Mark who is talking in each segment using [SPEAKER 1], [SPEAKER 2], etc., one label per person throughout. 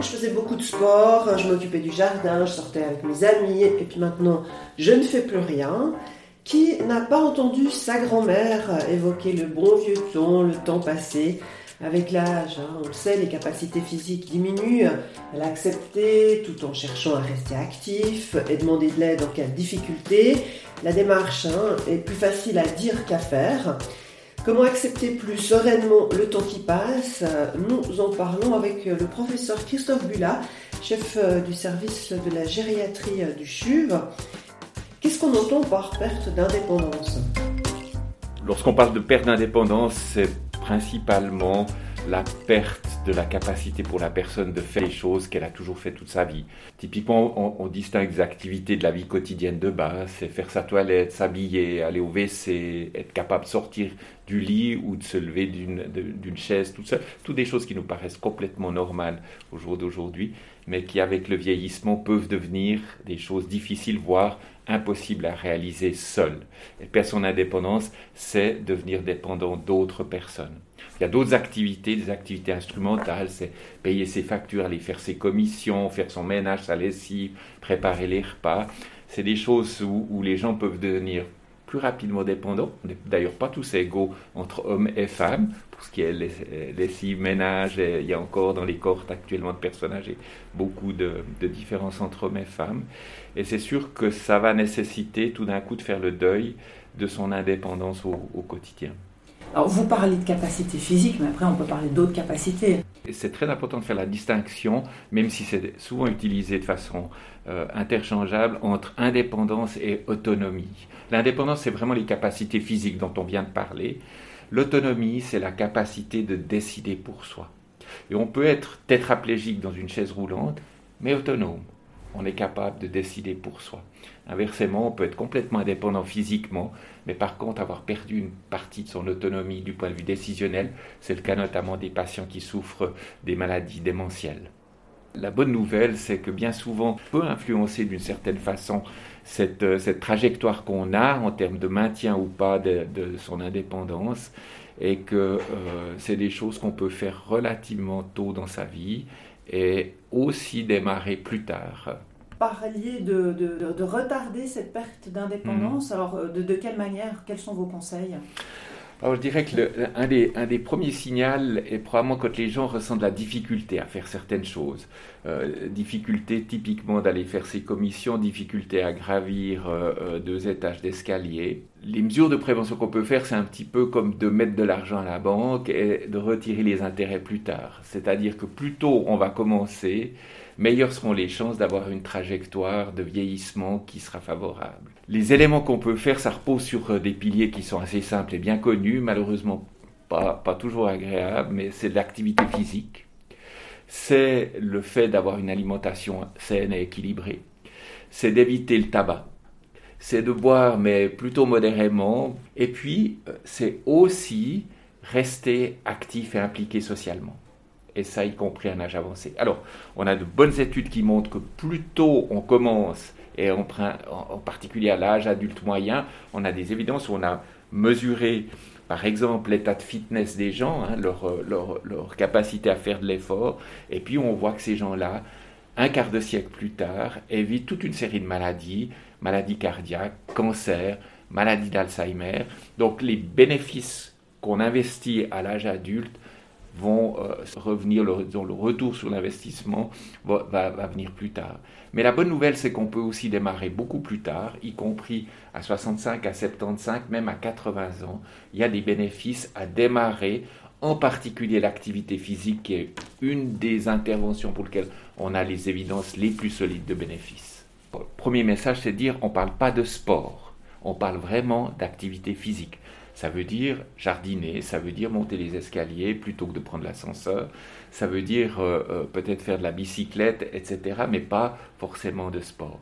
[SPEAKER 1] je faisais beaucoup de sport, je m'occupais du jardin, je sortais avec mes amis, et puis maintenant, je ne fais plus rien. Qui n'a pas entendu sa grand-mère évoquer le bon vieux temps, le temps passé avec l'âge, hein, on le sait, les capacités physiques diminuent. Elle a accepté tout en cherchant à rester actif et demander de l'aide en cas de difficulté. La démarche hein, est plus facile à dire qu'à faire. Comment accepter plus sereinement le temps qui passe? Nous en parlons avec le professeur Christophe Bulla, chef euh, du service de la gériatrie euh, du CHUV. Qu'est-ce qu'on entend par perte d'indépendance?
[SPEAKER 2] Lorsqu'on parle de perte d'indépendance, c'est principalement la perte de la capacité pour la personne de faire les choses qu'elle a toujours fait toute sa vie. Typiquement, on, distingue des activités de la vie quotidienne de base, c'est faire sa toilette, s'habiller, aller au WC, être capable de sortir du lit ou de se lever d'une chaise, tout ça. Toutes des choses qui nous paraissent complètement normales au jour d'aujourd'hui, mais qui avec le vieillissement peuvent devenir des choses difficiles, voire impossibles à réaliser seul. Et perdre son indépendance, c'est devenir dépendant d'autres personnes. Il y a d'autres activités, des activités instrumentales, c'est payer ses factures, aller faire ses commissions, faire son ménage, sa lessive, préparer les repas. C'est des choses où, les gens peuvent devenir plus rapidement dépendants. On n'est d'ailleurs pas tous égaux entre hommes et femmes. Pour ce qui est lessive, ménage, il y a encore dans les cohortes actuellement de personnes âgées beaucoup de, différences entre hommes et femmes. Et c'est sûr que ça va nécessiter tout d'un coup de faire le deuil de son indépendance au quotidien.
[SPEAKER 3] Alors vous parlez de capacité physique, mais après on peut parler d'autres capacités.
[SPEAKER 2] C'est très important de faire la distinction, même si c'est souvent utilisé de façon euh, interchangeable, entre indépendance et autonomie. L'indépendance, c'est vraiment les capacités physiques dont on vient de parler. L'autonomie, c'est la capacité de décider pour soi. Et on peut être tétraplégique dans une chaise roulante, mais autonome on est capable de décider pour soi. Inversement, on peut être complètement indépendant physiquement, mais par contre avoir perdu une partie de son autonomie du point de vue décisionnel. C'est le cas notamment des patients qui souffrent des maladies démentielles. La bonne nouvelle, c'est que bien souvent, on peut influencer d'une certaine façon cette, euh, trajectoire qu'on a en termes de maintien ou pas de, son indépendance, et que euh, c'est des choses qu'on peut faire relativement tôt dans sa vie et aussi démarrer plus tard.
[SPEAKER 3] Parliez de, de, retarder cette perte d'indépendance. Mhm. Alors, euh, de, quelle manière? Quels sont vos conseils?
[SPEAKER 2] Alors je dirais que le, un, des, un, des, premiers signaux est probablement quand les gens ressentent la difficulté à faire certaines choses. Euh, difficulté typiquement d'aller faire ses commissions, difficulté à gravir euh, euh, deux étages d'escalier. Les mesures de prévention qu'on peut faire, c'est un petit peu comme de mettre de l'argent à la banque et de retirer les intérêts plus tard. C'est-à-dire que plus tôt on va commencer, meilleures seront les chances d'avoir une trajectoire de vieillissement qui sera favorable. Les éléments qu'on peut faire, ça repose sur euh, des piliers qui sont assez simples et bien connus, malheureusement pas, pas toujours agréables, mais c'est l'activité physique, c'est le fait d'avoir une alimentation saine et équilibrée, c'est d'éviter le tabac, c'est de boire mais plutôt modérément, et puis euh, c'est aussi rester actif et impliqué socialement et ça y compris à un âge avancé. Alors, on a de bonnes études qui montrent que plus tôt on commence, et en, particulier à l'âge adulte moyen, on a des évidences où on a mesuré, par exemple, l'état de fitness des gens, hein, leur, leur, leur, capacité à faire de l'effort, et puis on voit que ces gens-là, un quart de siècle plus tard, évitent toute une série de maladies, maladies cardiaques, cancer, maladies d'Alzheimer. Donc les bénéfices qu'on investit à l'âge adulte vont euh, revenir, le, le retour sur l'investissement va, venir plus tard. Mais la bonne nouvelle, c'est qu'on peut aussi démarrer beaucoup plus tard, y compris à 65, à 75, même à 80 ans. Il y a des bénéfices à démarrer, en particulier l'activité physique, qui est une des interventions pour lesquelles on a les évidences les plus solides de bénéfices. Premier message, c'est de dire on ne parle pas de sport, on parle vraiment d'activité physique. Ça veut dire jardiner, ça veut dire monter les escaliers plutôt que de prendre l'ascenseur, ça veut dire euh, euh, peut-être faire de la bicyclette, etc., mais pas forcément de sport.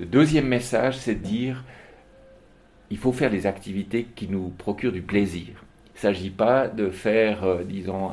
[SPEAKER 2] Le deuxième message, c'est de dire il faut faire des activités qui nous procurent du plaisir. Il ne s'agit pas de faire, euh, disons,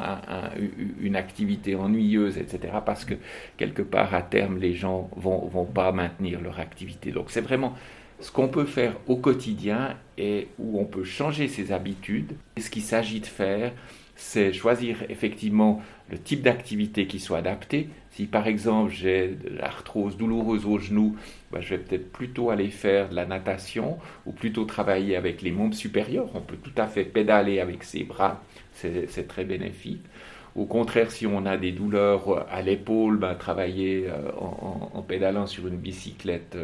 [SPEAKER 2] une activité ennuyeuse, etc., parce que quelque part, à terme, les gens ne vont, vont pas maintenir leur activité. Donc c'est vraiment ce qu'on peut faire au quotidien et où on peut changer ses habitudes. ce qu'il s'agit de faire, c'est choisir effectivement le type d'activité qui soit adapté. Si par exemple j'ai de l'arthrose douloureuse au genou, ben, je vais peut-être plutôt aller faire de la natation ou plutôt travailler avec les membres supérieurs. On peut tout à fait pédaler avec ses bras, c'est très bénéfique. Au contraire, si on a des douleurs à l'épaule, ben, travailler euh, en, pédalant sur une bicyclette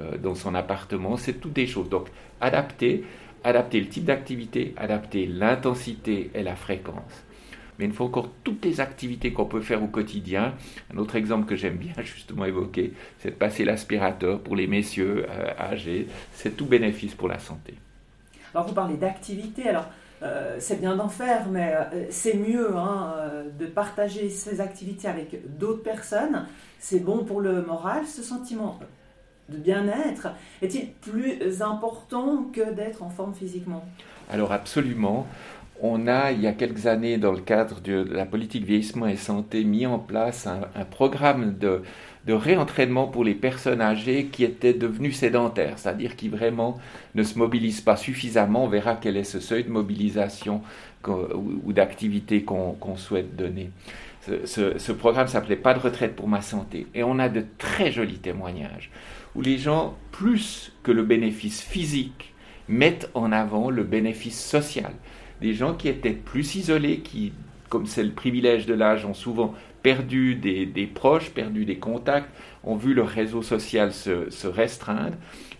[SPEAKER 2] euh, dans son appartement, c'est toutes des choses. Donc, adapter, adapter le type d'activité, adapter l'intensité et la fréquence. Mais il faut encore toutes les activités qu'on peut faire au quotidien. Un autre exemple que j'aime bien justement évoquer, c'est de passer l'aspirateur pour les messieurs euh, âgés. C'est tout bénéfice pour la santé.
[SPEAKER 3] Alors vous parlez d'activité. Alors euh, c'est bien d'en faire, mais euh, c'est mieux hein, euh, de partager ces activités avec d'autres personnes. C'est bon pour le moral, ce sentiment de bien-être est-il plus important que d'être en forme physiquement?
[SPEAKER 2] Alors absolument. On a, il y a quelques années, dans le cadre de la politique vieillissement et santé, mis en place un programme de, de réentraînement pour les personnes âgées qui étaient devenues sédentaires, c'est-à-dire qui vraiment ne se mobilisent pas suffisamment. On verra quel est ce seuil de mobilisation ou, d'activité qu'on souhaite donner. Ce, ce programme s'appelait Pas de retraite pour ma santé. Et on a de très jolis témoignages où les gens, plus que le bénéfice physique, mettent en avant le bénéfice social. Des gens qui étaient plus isolés, qui, comme c'est le privilège de l'âge, ont souvent perdu des, proches, perdu des contacts, ont vu leur réseau social se, restreindre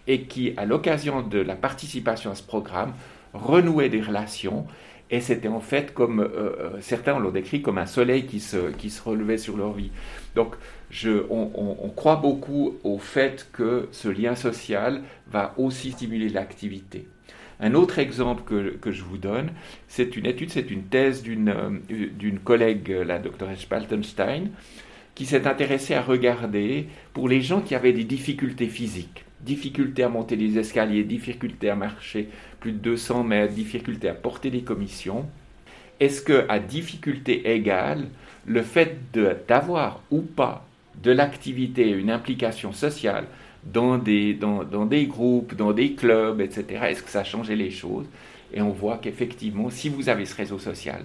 [SPEAKER 2] et qui, à l'occasion de la participation à ce programme, renouaient des relations. Et c'était en fait comme euh, euh, certains l'ont décrit comme un soleil qui se, qui se relevait sur leur vie. Donc je, on, croit beaucoup au fait que ce lien social va aussi stimuler l'activité. Un autre exemple que, je vous donne, c'est une étude, c'est une thèse d'une euh, collègue, la doctoresse Spaltenstein, qui s'est intéressée à regarder pour les gens qui avaient des difficultés physiques, difficultés à monter les escaliers, difficultés à marcher plus de 200 mètres, difficultés à porter des commissions, est-ce que à difficulté égale, le fait d'avoir ou pas de l'activité, une implication sociale, dans des, dans, dans des groupes, dans des clubs, etc. Est-ce que ça a changé les choses? Et on voit qu'effectivement, si vous avez ce réseau social,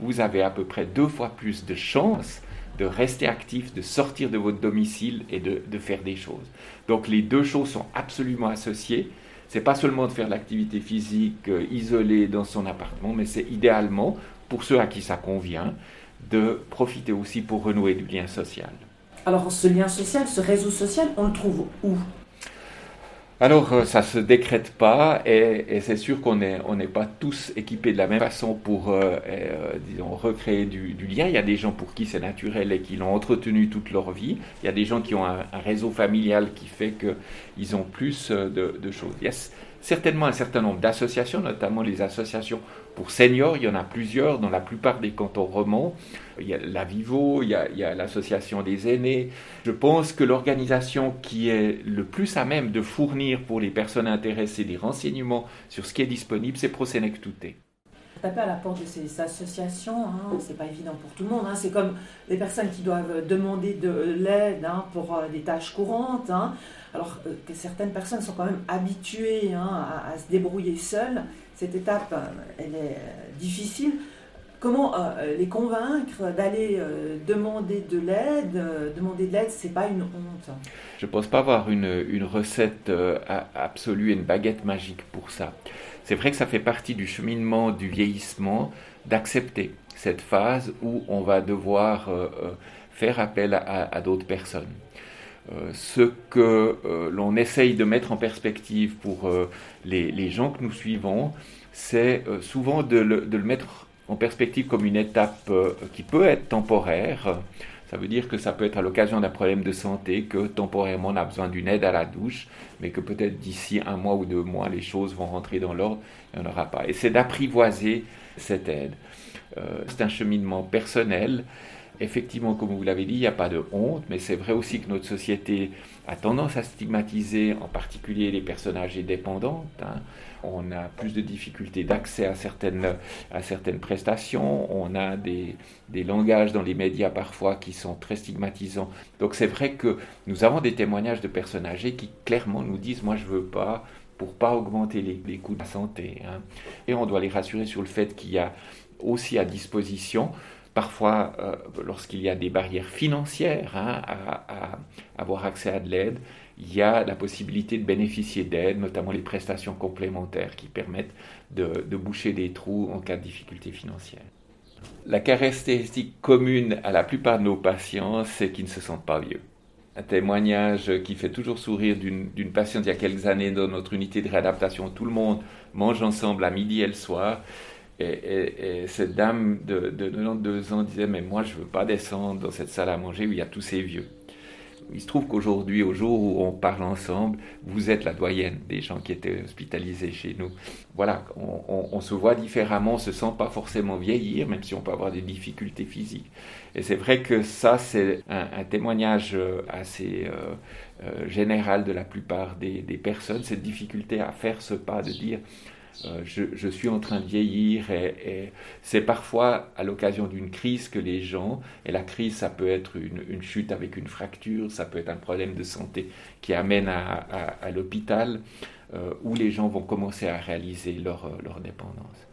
[SPEAKER 2] vous avez à peu près deux fois plus de chances de rester actif, de sortir de votre domicile et de, de faire des choses. Donc les deux choses sont absolument associées. C'est pas seulement de faire l'activité physique euh, isolée dans son appartement, mais c'est idéalement, pour ceux à qui ça convient, de profiter aussi pour renouer du lien social.
[SPEAKER 3] Alors ce lien social, ce réseau social, on le trouve où?
[SPEAKER 2] Alors, euh, ça ne se décrète pas et, c'est sûr qu'on n'est pas tous équipés de la même façon pour, euh, euh, disons, recréer du, lien. Il y a des gens pour qui c'est naturel et qui l'ont entretenu toute leur vie. Il y a des gens qui ont un, réseau familial qui fait qu'ils ont plus de choses. Il y a certainement un certain nombre d'associations, notamment les associations pour seniors, il y en a plusieurs dans la plupart des cantons romans. Il y a la Vivo, il y a, l'association des aînés. Je pense que l'organisation qui est le plus à même de fournir pour les personnes intéressées des renseignements sur ce qui est disponible, c'est Prosenectute.
[SPEAKER 3] Taper à la porte de ces associations, hein, c'est pas évident pour tout le monde. Hein. C'est comme les personnes qui doivent demander de l'aide hein, pour euh, des tâches courantes. Hein. Alors euh, que certaines personnes sont quand même habituées à, se débrouiller seules cette étape, euh, elle est difficile. Comment les convaincre d'aller demander de l'aide Demander de l'aide, c'est pas une honte.
[SPEAKER 2] Je ne pense pas avoir une, une recette absolue et une baguette magique pour ça. C'est vrai que ça fait partie du cheminement du vieillissement d'accepter cette phase où on va devoir faire appel à d'autres personnes. Euh, ce que euh, l'on essaye de mettre en perspective pour euh, les, gens que nous suivons, c'est souvent de le, mettre en perspective comme une étape qui peut être temporaire. Ça veut dire que ça peut être à l'occasion d'un problème de santé, que temporairement on a besoin d'une aide à la douche, mais que peut-être d'ici un mois ou deux mois, les choses vont rentrer dans l'ordre et on n'aura pas. Et c'est d'apprivoiser cette aide. c'est un cheminement personnel effectivement, comme vous l'avez dit, il n'y a pas de honte, mais c'est vrai aussi que notre société a tendance à stigmatiser en particulier les personnes âgées dépendantes. Hein. On a plus de difficultés d'accès à certaines, prestations, on a des, des, langages dans les médias parfois qui sont très stigmatisants. Donc c'est vrai que nous avons des témoignages de personnes âgées qui clairement nous disent, moi je veux pas pour pas augmenter les, coûts de la santé. Hein. Et on doit les rassurer sur le fait qu'il y a aussi à disposition parfois euh, lorsqu'il y a des barrières financières hein, à, avoir accès à de l'aide, il y a la possibilité de bénéficier d'aide, notamment les prestations complémentaires qui permettent de, boucher des trous en cas de difficultés financières. La caractéristique commune à la plupart de nos patients, c'est qu'ils ne se sentent pas vieux. Un témoignage qui fait toujours sourire d'une patiente il y a quelques années dans notre unité de réadaptation. Tout le monde mange ensemble à midi et le soir. Et, cette dame de, de 92 ans disait, mais moi je ne veux pas descendre dans cette salle à manger où il y a tous ces vieux. Il se trouve qu'aujourd'hui, au jour où on parle ensemble, vous êtes la doyenne des gens qui étaient hospitalisés chez nous. Voilà, on, se voit différemment, on ne se sent pas forcément vieillir, même si on peut avoir des difficultés physiques. Et c'est vrai que ça, c'est un, témoignage euh, assez euh, euh, général de la plupart des personnes, cette difficulté à faire ce pas de dire euh, je, suis en train de vieillir et, c'est parfois à l'occasion d'une crise que les gens, et la crise ça peut être une, chute avec une fracture, ça peut être un problème de santé qui amène à, l'hôpital, euh, où les gens vont commencer à réaliser leur, leur dépendance.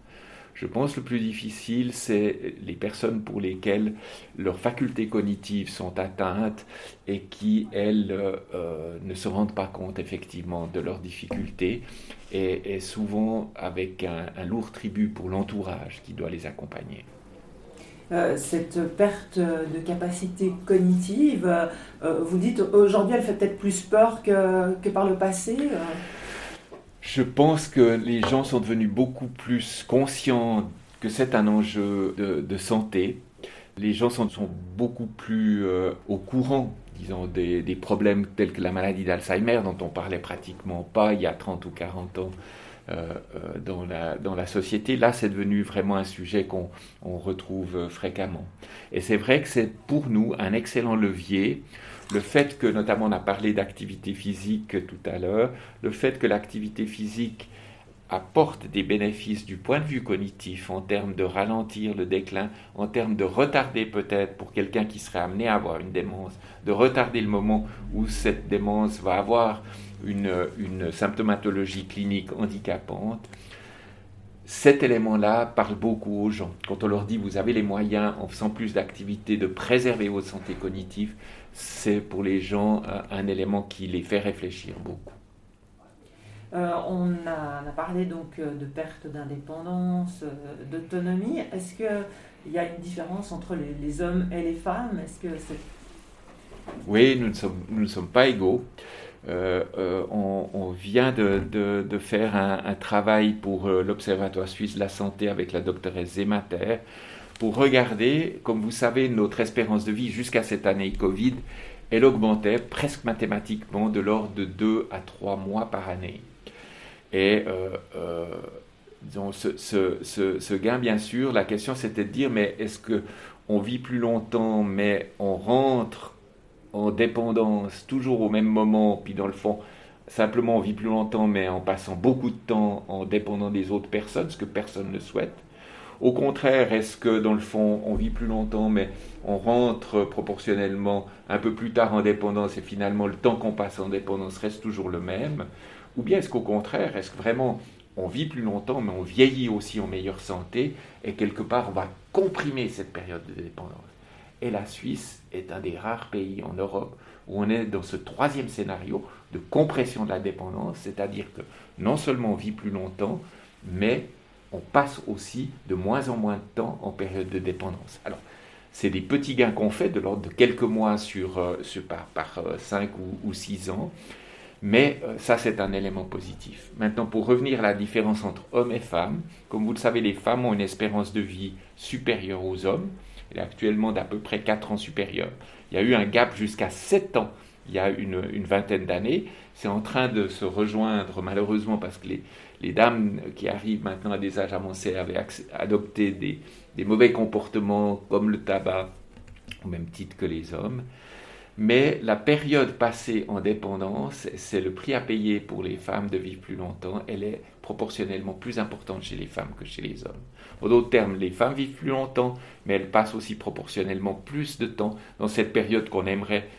[SPEAKER 2] Je pense le plus difficile, c'est les personnes pour lesquelles leurs facultés cognitives sont atteintes et qui, elles, euh, ne se rendent pas compte effectivement de leurs difficultés et, souvent avec un, lourd tribut pour l'entourage qui doit les accompagner.
[SPEAKER 3] Euh, cette perte de capacité cognitive, euh, vous dites aujourd'hui elle fait peut-être plus peur que, que par le passé
[SPEAKER 2] je pense que les gens sont devenus beaucoup plus conscients que c'est un enjeu de, santé. Les gens sont, beaucoup plus euh, au courant, disons, des, problèmes tels que la maladie d'Alzheimer, dont on parlait pratiquement pas il y a 30 ou 40 ans. Euh, euh, dans, la, dans la société. Là, c'est devenu vraiment un sujet qu'on retrouve fréquemment. Et c'est vrai que c'est pour nous un excellent levier le fait que, notamment on a parlé d'activité physique tout à l'heure, le fait que l'activité physique apporte des bénéfices du point de vue cognitif en termes de ralentir le déclin, en termes de retarder peut-être pour quelqu'un qui serait amené à avoir une démence, de retarder le moment où cette démence va avoir une, une symptomatologie clinique handicapante. Cet élément-là parle beaucoup aux gens. Quand on leur dit vous avez les moyens, en faisant plus d'activités, de préserver votre santé cognitive, c'est pour les gens un élément qui les fait réfléchir beaucoup.
[SPEAKER 3] Euh, on, a, parlé donc euh, de perte d'indépendance, d'autonomie. Est-ce qu'il y a une différence entre les, hommes et les femmes? Est-ce que
[SPEAKER 2] Oui, nous ne, sommes, pas égaux. on, vient de, de, faire un, un, travail pour l'Observatoire suisse de la santé avec la doctoresse Zemater pour regarder, comme vous savez, notre espérance de vie jusqu'à cette année Covid, elle augmentait presque mathématiquement de l'ordre de 2 à 3 mois par année. Et euh, euh, ce, ce, ce, gain, bien sûr, la question c'était de dire, mais est-ce que on vit plus longtemps, mais on rentre en dépendance toujours au même moment, puis dans le fond, simplement on vit plus longtemps, mais en passant beaucoup de temps en dépendant des autres personnes, ce que personne ne souhaite? Au contraire, est-ce que dans le fond, on vit plus longtemps, mais on rentre proportionnellement un peu plus tard en dépendance et finalement le temps qu'on passe en dépendance reste toujours le même? Ou bien est-ce qu'au contraire, est-ce que vraiment on vit plus longtemps, mais on vieillit aussi en meilleure santé et quelque part on va comprimer cette période de dépendance? Et la Suisse est un des rares pays en Europe où on est dans ce troisième scénario de compression de la dépendance, c'est-à-dire que non seulement on vit plus longtemps, mais on passe aussi de moins en moins de temps en période de dépendance. Alors, c'est des petits gains qu'on fait de l'ordre de quelques mois sur, euh, par, par 5 euh, ou, 6 ans, mais euh, ça c'est un élément positif. Maintenant, pour revenir à la différence entre hommes et femmes, comme vous le savez, les femmes ont une espérance de vie supérieure aux hommes, elle est actuellement d'à peu près 4 ans supérieure. Il y a eu un gap jusqu'à 7 ans il y a une, une vingtaine d'années. C'est en train de se rejoindre malheureusement parce que les, les dames qui arrivent maintenant à des âges avancés avaient adopté des, mauvais comportements comme le tabac, au même titre que les hommes. Mais la période passée en dépendance, c'est le prix à payer pour les femmes de vivre plus longtemps. Elle est proportionnellement plus importante chez les femmes que chez les hommes. En d'autres termes, les femmes vivent plus longtemps, mais elles passent aussi proportionnellement plus de temps dans cette période qu'on aimerait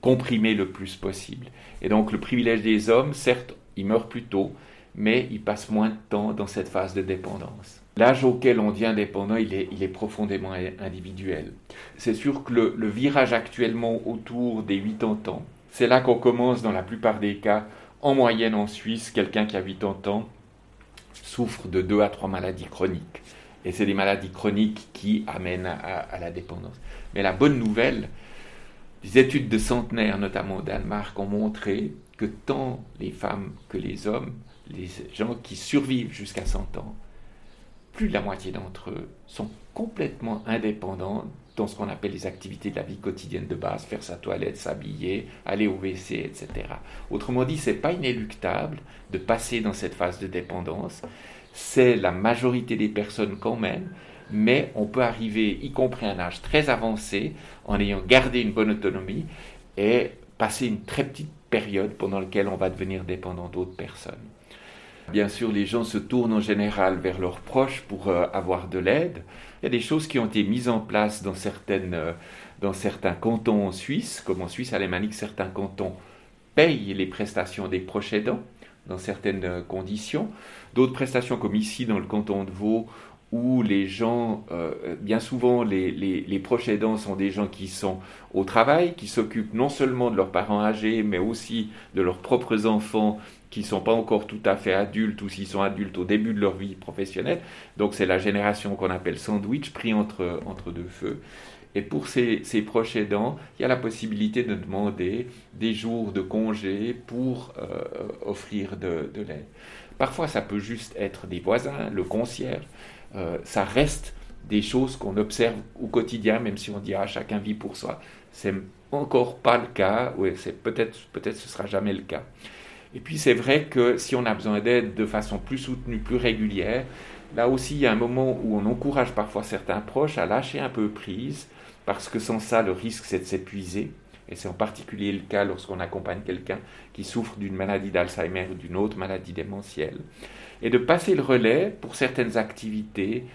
[SPEAKER 2] comprimer le plus possible. Et donc le privilège des hommes, certes, ils meurent plus tôt, mais ils passent moins de temps dans cette phase de dépendance. L'âge auquel on devient dépendant, il est, profondément individuel. C'est sûr que le, virage actuellement autour des 80 ans, c'est là qu'on commence dans la plupart des cas, en moyenne en Suisse, quelqu'un qui a 80 ans souffre de 2 à 3 maladies chroniques. Et c'est des maladies chroniques qui amènent à, la dépendance. Mais la bonne nouvelle, les études de centenaires, notamment au Danemark, ont montré que tant les femmes que les hommes, les gens qui survivent jusqu'à 100 ans, plus de la moitié d'entre eux sont complètement indépendants dans ce qu'on appelle les activités de la vie quotidienne de base, faire sa toilette, s'habiller, aller au WC, etc. Autrement dit, ce n'est pas inéluctable de passer dans cette phase de dépendance. C'est la majorité des personnes quand même, mais on peut arriver, y compris à un âge très avancé, en ayant gardé une bonne autonomie et passer une très petite période pendant laquelle on va devenir dépendant d'autres personnes. Bien sûr, les gens se tournent en général vers leurs proches pour euh, avoir de l'aide. Il y a des choses qui ont été mises en place dans, euh, dans certains cantons en Suisse, comme en Suisse alémanique, certains cantons payent les prestations des proches aidants dans certaines euh, conditions. D'autres prestations, comme ici dans le canton de Vaud, où les gens, bien souvent, les, les, les, proches aidants sont des gens qui sont au travail, qui s'occupent non seulement de leurs parents âgés, mais aussi de leurs propres enfants qui ne sont pas encore tout à fait adultes ou s'ils sont adultes au début de leur vie professionnelle. Donc c'est la génération qu'on appelle sandwich, pris entre, entre deux feux. Et pour ces, ces, proches aidants, il y a la possibilité de demander des jours de congé pour euh, offrir de, de l'aide. Parfois, ça peut juste être des voisins, le concierge. Euh, ça reste des choses qu'on observe au quotidien, même si on dit ah, chacun vit pour soi. C'est encore pas le cas, ou peut-être peut-être ce sera jamais le cas. Et puis c'est vrai que si on a besoin d'aide de façon plus soutenue, plus régulière, là aussi il y a un moment où on encourage parfois certains proches à lâcher un peu prise, parce que sans ça le risque c'est de s'épuiser. Et c'est en particulier le cas lorsqu'on accompagne quelqu'un qui souffre d'une maladie d'Alzheimer ou d'une autre maladie démentielle. Et de passer le relais pour certaines activités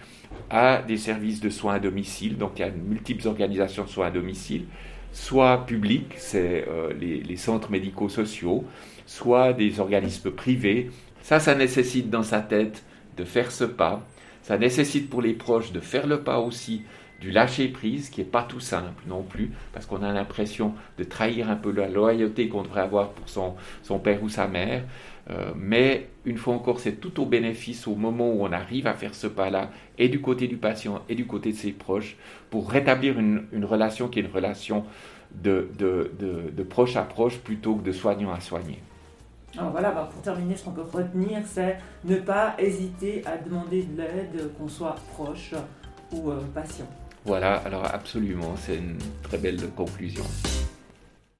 [SPEAKER 2] à des services de soins à domicile. Donc il y a multiples organisations de soins à domicile, soit publics, c'est euh, les, les centres médico-sociaux, soit des organismes privés. Ça, ça nécessite dans sa tête de faire ce pas. Ça nécessite pour les proches de faire le pas aussi du lâcher prise, qui n'est pas tout simple non plus, parce qu'on a l'impression de trahir un peu la loyauté qu'on devrait avoir pour son, son père ou sa mère. Euh, mais une fois encore, c'est tout au bénéfice au moment où on arrive à faire ce pas-là, et du côté du patient et du côté de ses proches, pour rétablir une, une relation qui est une relation de, de, de, de proche à proche plutôt que de soignant à soigner.
[SPEAKER 3] Alors voilà, bah, pour terminer, ce qu'on peut retenir, c'est ne pas hésiter à demander de l'aide, qu'on soit proche ou euh, patient.
[SPEAKER 2] Voilà, alors absolument, c'est une très belle conclusion.